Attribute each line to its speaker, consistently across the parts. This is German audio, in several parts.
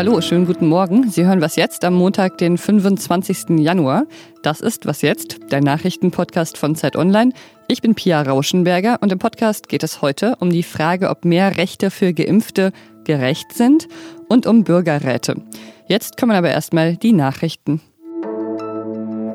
Speaker 1: Hallo, schönen guten Morgen. Sie hören was jetzt am Montag, den 25. Januar. Das ist was jetzt, der Nachrichtenpodcast von Zeit Online. Ich bin Pia Rauschenberger und im Podcast geht es heute um die Frage, ob mehr Rechte für Geimpfte gerecht sind und um Bürgerräte. Jetzt kommen aber erstmal die Nachrichten.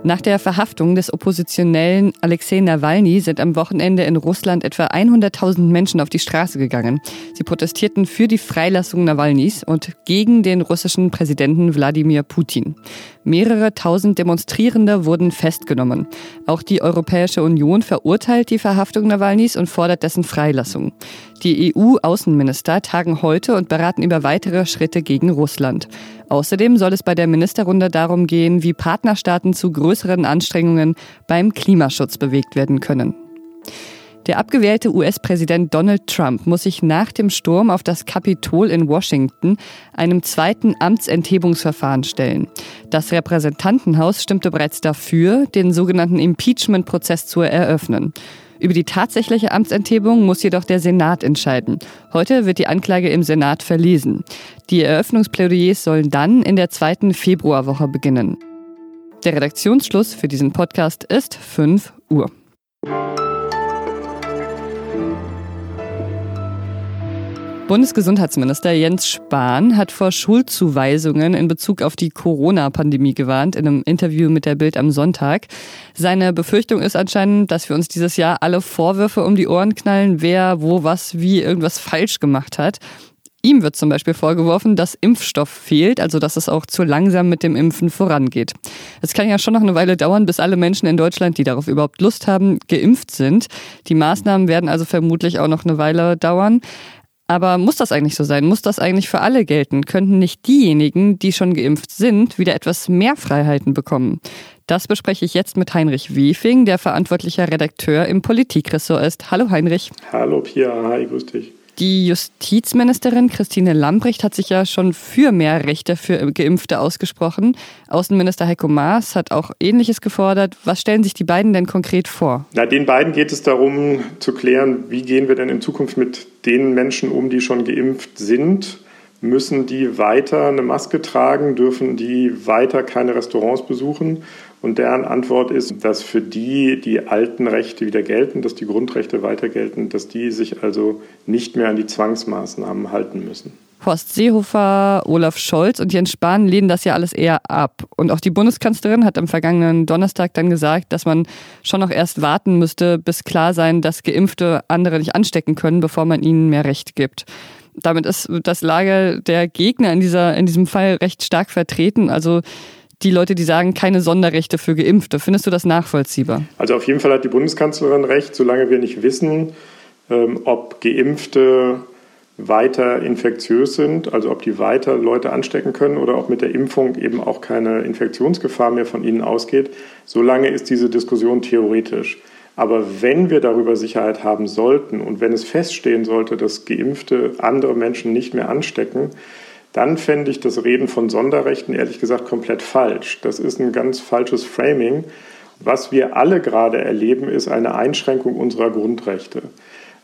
Speaker 1: Nach der Verhaftung des Oppositionellen Alexei Nawalny sind am Wochenende in Russland etwa 100.000 Menschen auf die Straße gegangen. Sie protestierten für die Freilassung Nawalnys und gegen den russischen Präsidenten Wladimir Putin. Mehrere tausend Demonstrierende wurden festgenommen. Auch die Europäische Union verurteilt die Verhaftung Nawalnys und fordert dessen Freilassung. Die EU-Außenminister tagen heute und beraten über weitere Schritte gegen Russland. Außerdem soll es bei der Ministerrunde darum gehen, wie Partnerstaaten zu größeren Anstrengungen beim Klimaschutz bewegt werden können. Der abgewählte US-Präsident Donald Trump muss sich nach dem Sturm auf das Kapitol in Washington einem zweiten Amtsenthebungsverfahren stellen. Das Repräsentantenhaus stimmte bereits dafür, den sogenannten Impeachment-Prozess zu eröffnen. Über die tatsächliche Amtsenthebung muss jedoch der Senat entscheiden. Heute wird die Anklage im Senat verlesen. Die Eröffnungsplädoyers sollen dann in der zweiten Februarwoche beginnen. Der Redaktionsschluss für diesen Podcast ist 5 Uhr. Bundesgesundheitsminister Jens Spahn hat vor Schulzuweisungen in Bezug auf die Corona-Pandemie gewarnt in einem Interview mit der Bild am Sonntag. Seine Befürchtung ist anscheinend, dass wir uns dieses Jahr alle Vorwürfe um die Ohren knallen, wer wo was wie irgendwas falsch gemacht hat. Ihm wird zum Beispiel vorgeworfen, dass Impfstoff fehlt, also dass es auch zu langsam mit dem Impfen vorangeht. Es kann ja schon noch eine Weile dauern, bis alle Menschen in Deutschland, die darauf überhaupt Lust haben, geimpft sind. Die Maßnahmen werden also vermutlich auch noch eine Weile dauern. Aber muss das eigentlich so sein? Muss das eigentlich für alle gelten? Könnten nicht diejenigen, die schon geimpft sind, wieder etwas mehr Freiheiten bekommen? Das bespreche ich jetzt mit Heinrich Wefing, der verantwortlicher Redakteur im Politikressort ist. Hallo Heinrich.
Speaker 2: Hallo Pia, hi, grüß dich.
Speaker 1: Die Justizministerin Christine Lambrecht hat sich ja schon für mehr Rechte für Geimpfte ausgesprochen. Außenminister Heiko Maas hat auch Ähnliches gefordert. Was stellen sich die beiden denn konkret vor?
Speaker 2: Na, den beiden geht es darum zu klären, wie gehen wir denn in Zukunft mit den Menschen um, die schon geimpft sind. Müssen die weiter eine Maske tragen? Dürfen die weiter keine Restaurants besuchen? Und deren Antwort ist, dass für die die alten Rechte wieder gelten, dass die Grundrechte weiter gelten, dass die sich also nicht mehr an die Zwangsmaßnahmen halten müssen.
Speaker 1: Horst Seehofer, Olaf Scholz und Jens Spahn lehnen das ja alles eher ab. Und auch die Bundeskanzlerin hat am vergangenen Donnerstag dann gesagt, dass man schon noch erst warten müsste, bis klar sein, dass Geimpfte andere nicht anstecken können, bevor man ihnen mehr Recht gibt. Damit ist das Lager der Gegner in, dieser, in diesem Fall recht stark vertreten. Also die Leute, die sagen, keine Sonderrechte für Geimpfte. Findest du das nachvollziehbar?
Speaker 2: Also auf jeden Fall hat die Bundeskanzlerin recht, solange wir nicht wissen, ähm, ob Geimpfte weiter infektiös sind, also ob die weiter Leute anstecken können oder ob mit der Impfung eben auch keine Infektionsgefahr mehr von ihnen ausgeht, solange ist diese Diskussion theoretisch. Aber wenn wir darüber Sicherheit haben sollten und wenn es feststehen sollte, dass Geimpfte andere Menschen nicht mehr anstecken, dann fände ich das Reden von Sonderrechten ehrlich gesagt komplett falsch. Das ist ein ganz falsches Framing. Was wir alle gerade erleben, ist eine Einschränkung unserer Grundrechte.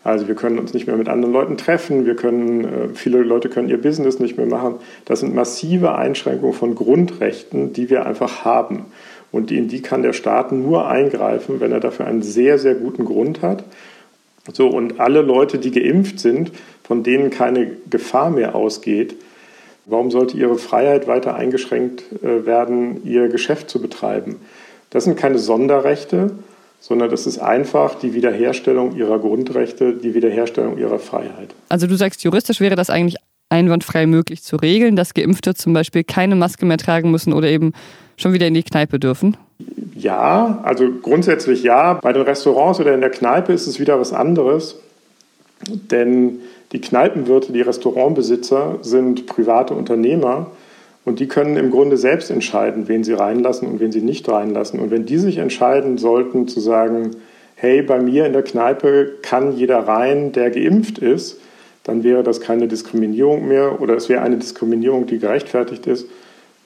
Speaker 2: Also wir können uns nicht mehr mit anderen Leuten treffen, wir können, äh, viele Leute können ihr Business nicht mehr machen. Das sind massive Einschränkungen von Grundrechten, die wir einfach haben. Und in die kann der Staat nur eingreifen, wenn er dafür einen sehr, sehr guten Grund hat. So, und alle Leute, die geimpft sind, von denen keine Gefahr mehr ausgeht, Warum sollte ihre Freiheit weiter eingeschränkt äh, werden, ihr Geschäft zu betreiben? Das sind keine Sonderrechte, sondern das ist einfach die Wiederherstellung ihrer Grundrechte, die Wiederherstellung ihrer Freiheit.
Speaker 1: Also du sagst, juristisch wäre das eigentlich einwandfrei möglich zu regeln, dass Geimpfte zum Beispiel keine Maske mehr tragen müssen oder eben schon wieder in die Kneipe dürfen?
Speaker 2: Ja, also grundsätzlich ja. Bei den Restaurants oder in der Kneipe ist es wieder was anderes. Denn die Kneipenwirte, die Restaurantbesitzer sind private Unternehmer und die können im Grunde selbst entscheiden, wen sie reinlassen und wen sie nicht reinlassen. Und wenn die sich entscheiden sollten zu sagen, hey, bei mir in der Kneipe kann jeder rein, der geimpft ist, dann wäre das keine Diskriminierung mehr oder es wäre eine Diskriminierung, die gerechtfertigt ist,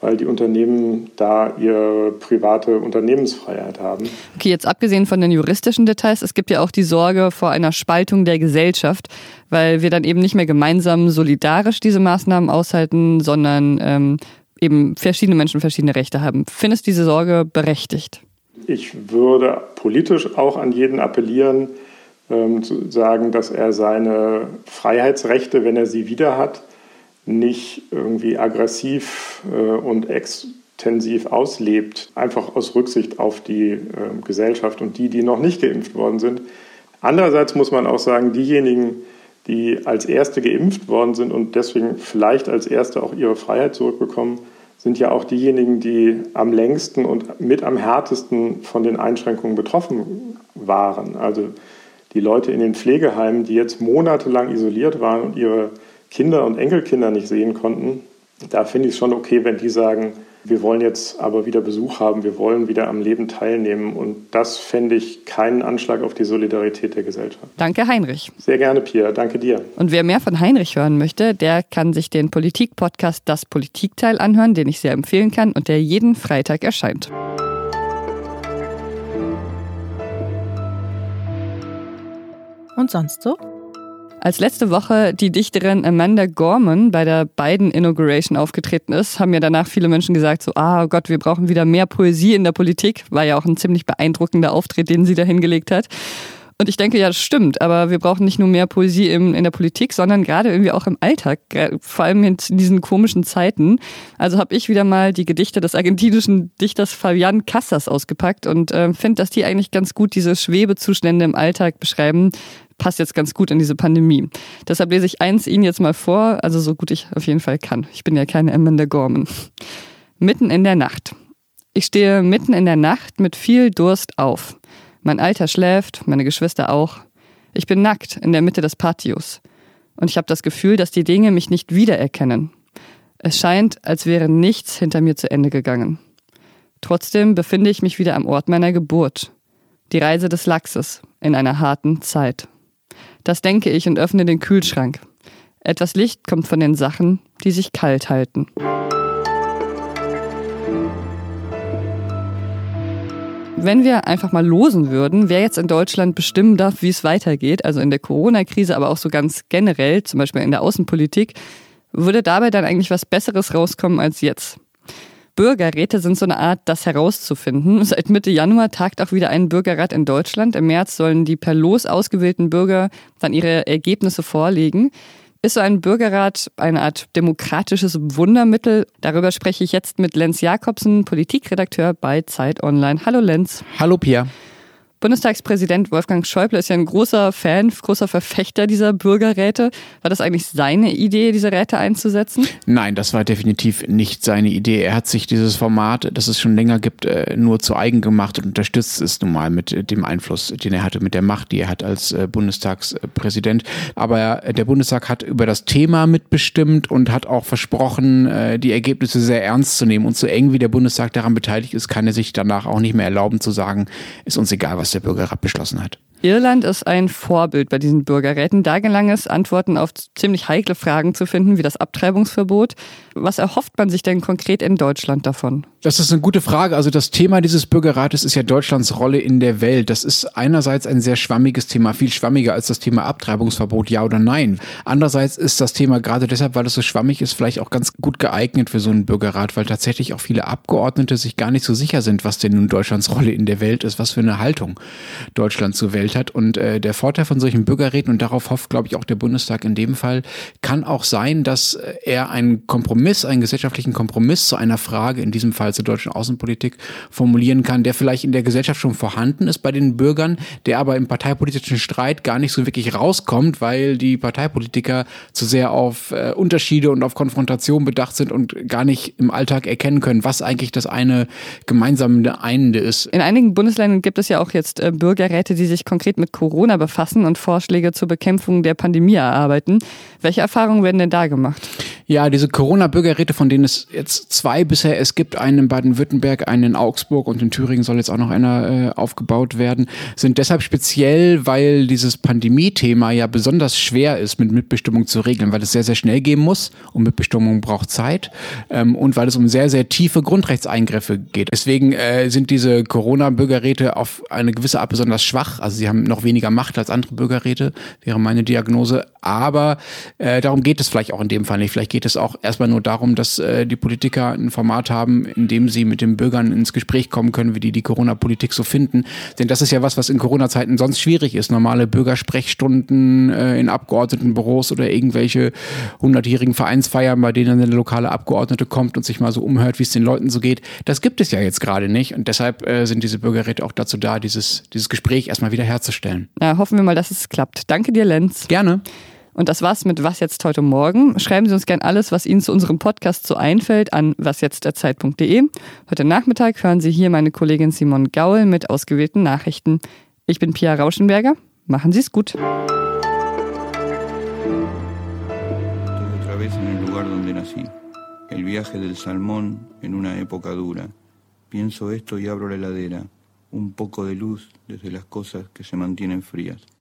Speaker 2: weil die Unternehmen da ihre private Unternehmensfreiheit haben.
Speaker 1: Okay, jetzt abgesehen von den juristischen Details, es gibt ja auch die Sorge vor einer Spaltung der Gesellschaft, weil wir dann eben nicht mehr gemeinsam solidarisch diese Maßnahmen aushalten, sondern ähm, eben verschiedene Menschen verschiedene Rechte haben. Findest du diese Sorge berechtigt?
Speaker 2: Ich würde politisch auch an jeden appellieren, ähm, zu sagen, dass er seine Freiheitsrechte, wenn er sie wieder hat, nicht irgendwie aggressiv äh, und extensiv auslebt, einfach aus Rücksicht auf die äh, Gesellschaft und die, die noch nicht geimpft worden sind. Andererseits muss man auch sagen, diejenigen, die als Erste geimpft worden sind und deswegen vielleicht als Erste auch ihre Freiheit zurückbekommen, sind ja auch diejenigen, die am längsten und mit am härtesten von den Einschränkungen betroffen waren. Also die Leute in den Pflegeheimen, die jetzt monatelang isoliert waren und ihre Kinder und Enkelkinder nicht sehen konnten, da finde ich es schon okay, wenn die sagen, wir wollen jetzt aber wieder Besuch haben, wir wollen wieder am Leben teilnehmen. Und das fände ich keinen Anschlag auf die Solidarität der Gesellschaft.
Speaker 1: Danke, Heinrich.
Speaker 2: Sehr gerne, Pia. Danke dir.
Speaker 1: Und wer mehr von Heinrich hören möchte, der kann sich den Politik-Podcast Das Politikteil anhören, den ich sehr empfehlen kann und der jeden Freitag erscheint.
Speaker 3: Und sonst so?
Speaker 1: Als letzte Woche die Dichterin Amanda Gorman bei der Biden Inauguration aufgetreten ist, haben ja danach viele Menschen gesagt, so, ah Gott, wir brauchen wieder mehr Poesie in der Politik. War ja auch ein ziemlich beeindruckender Auftritt, den sie da hingelegt hat. Und ich denke, ja, das stimmt, aber wir brauchen nicht nur mehr Poesie in, in der Politik, sondern gerade irgendwie auch im Alltag, vor allem in diesen komischen Zeiten. Also habe ich wieder mal die Gedichte des argentinischen Dichters Fabian Casas ausgepackt und äh, finde, dass die eigentlich ganz gut diese Schwebezustände im Alltag beschreiben, passt jetzt ganz gut in diese Pandemie. Deshalb lese ich eins Ihnen jetzt mal vor, also so gut ich auf jeden Fall kann. Ich bin ja keine Amanda Gorman. Mitten in der Nacht. Ich stehe mitten in der Nacht mit viel Durst auf. Mein Alter schläft, meine Geschwister auch. Ich bin nackt in der Mitte des Patios. Und ich habe das Gefühl, dass die Dinge mich nicht wiedererkennen. Es scheint, als wäre nichts hinter mir zu Ende gegangen. Trotzdem befinde ich mich wieder am Ort meiner Geburt. Die Reise des Lachses in einer harten Zeit. Das denke ich und öffne den Kühlschrank. Etwas Licht kommt von den Sachen, die sich kalt halten. Wenn wir einfach mal losen würden, wer jetzt in Deutschland bestimmen darf, wie es weitergeht, also in der Corona-Krise, aber auch so ganz generell, zum Beispiel in der Außenpolitik, würde dabei dann eigentlich was Besseres rauskommen als jetzt. Bürgerräte sind so eine Art, das herauszufinden. Seit Mitte Januar tagt auch wieder ein Bürgerrat in Deutschland. Im März sollen die per Los ausgewählten Bürger dann ihre Ergebnisse vorlegen. Ist so ein Bürgerrat eine Art demokratisches Wundermittel? Darüber spreche ich jetzt mit Lenz Jakobsen, Politikredakteur bei Zeit Online. Hallo Lenz.
Speaker 4: Hallo Pia.
Speaker 1: Bundestagspräsident Wolfgang Schäuble ist ja ein großer Fan, großer Verfechter dieser Bürgerräte. War das eigentlich seine Idee, diese Räte einzusetzen?
Speaker 4: Nein, das war definitiv nicht seine Idee. Er hat sich dieses Format, das es schon länger gibt, äh, nur zu eigen gemacht und unterstützt es nun mal mit dem Einfluss, den er hatte, mit der Macht, die er hat als äh, Bundestagspräsident. Aber der Bundestag hat über das Thema mitbestimmt und hat auch versprochen, äh, die Ergebnisse sehr ernst zu nehmen. Und so eng wie der Bundestag daran beteiligt ist, kann er sich danach auch nicht mehr erlauben zu sagen, ist uns egal, was der Bürgerrat beschlossen hat.
Speaker 1: Irland ist ein Vorbild bei diesen Bürgerräten. Da gelang es, Antworten auf ziemlich heikle Fragen zu finden, wie das Abtreibungsverbot. Was erhofft man sich denn konkret in Deutschland davon?
Speaker 4: Das ist eine gute Frage. Also das Thema dieses Bürgerrates ist ja Deutschlands Rolle in der Welt. Das ist einerseits ein sehr schwammiges Thema, viel schwammiger als das Thema Abtreibungsverbot, ja oder nein. Andererseits ist das Thema gerade deshalb, weil es so schwammig ist, vielleicht auch ganz gut geeignet für so einen Bürgerrat, weil tatsächlich auch viele Abgeordnete sich gar nicht so sicher sind, was denn nun Deutschlands Rolle in der Welt ist, was für eine Haltung Deutschland zur Welt hat. Und äh, der Vorteil von solchen Bürgerräten, und darauf hofft, glaube ich, auch der Bundestag in dem Fall, kann auch sein, dass er einen Kompromiss, einen gesellschaftlichen Kompromiss zu einer Frage, in diesem Fall zur deutschen Außenpolitik formulieren kann, der vielleicht in der Gesellschaft schon vorhanden ist bei den Bürgern, der aber im parteipolitischen Streit gar nicht so wirklich rauskommt, weil die Parteipolitiker zu sehr auf äh, Unterschiede und auf Konfrontation bedacht sind und gar nicht im Alltag erkennen können, was eigentlich das eine gemeinsame Einende ist.
Speaker 1: In einigen Bundesländern gibt es ja auch jetzt äh, Bürgerräte, die sich mit Corona befassen und Vorschläge zur Bekämpfung der Pandemie erarbeiten. Welche Erfahrungen werden denn da gemacht?
Speaker 4: Ja, diese Corona-Bürgerräte, von denen es jetzt zwei bisher es gibt, einen in Baden-Württemberg, einen in Augsburg und in Thüringen soll jetzt auch noch einer äh, aufgebaut werden, sind deshalb speziell, weil dieses Pandemie-Thema ja besonders schwer ist, mit Mitbestimmung zu regeln, weil es sehr, sehr schnell gehen muss und Mitbestimmung braucht Zeit ähm, und weil es um sehr, sehr tiefe Grundrechtseingriffe geht. Deswegen äh, sind diese Corona-Bürgerräte auf eine gewisse Art besonders schwach. Also sie haben noch weniger Macht als andere Bürgerräte, wäre meine Diagnose. Aber äh, darum geht es vielleicht auch in dem Fall nicht. Vielleicht geht es auch erstmal nur darum, dass äh, die Politiker ein Format haben, in dem sie mit den Bürgern ins Gespräch kommen können, wie die die Corona-Politik so finden. Denn das ist ja was, was in Corona-Zeiten sonst schwierig ist. Normale Bürgersprechstunden äh, in Abgeordnetenbüros oder irgendwelche hundertjährigen Vereinsfeiern, bei denen eine lokale Abgeordnete kommt und sich mal so umhört, wie es den Leuten so geht. Das gibt es ja jetzt gerade nicht. Und deshalb äh, sind diese Bürgerräte auch dazu da, dieses, dieses Gespräch erstmal wieder herzustellen.
Speaker 1: Ja, hoffen wir mal, dass es klappt. Danke dir, Lenz.
Speaker 4: Gerne.
Speaker 1: Und das war's mit Was jetzt heute Morgen. Schreiben Sie uns gern alles, was Ihnen zu unserem Podcast so einfällt, an wasjetztderzeit.de. Heute Nachmittag hören Sie hier meine Kollegin Simon Gaul mit ausgewählten Nachrichten. Ich bin Pia Rauschenberger. Machen Sie es gut.
Speaker 5: El viaje del salmón en una época dura. Pienso esto y abro la heladera. Un poco de luz desde las cosas que se mantienen frías.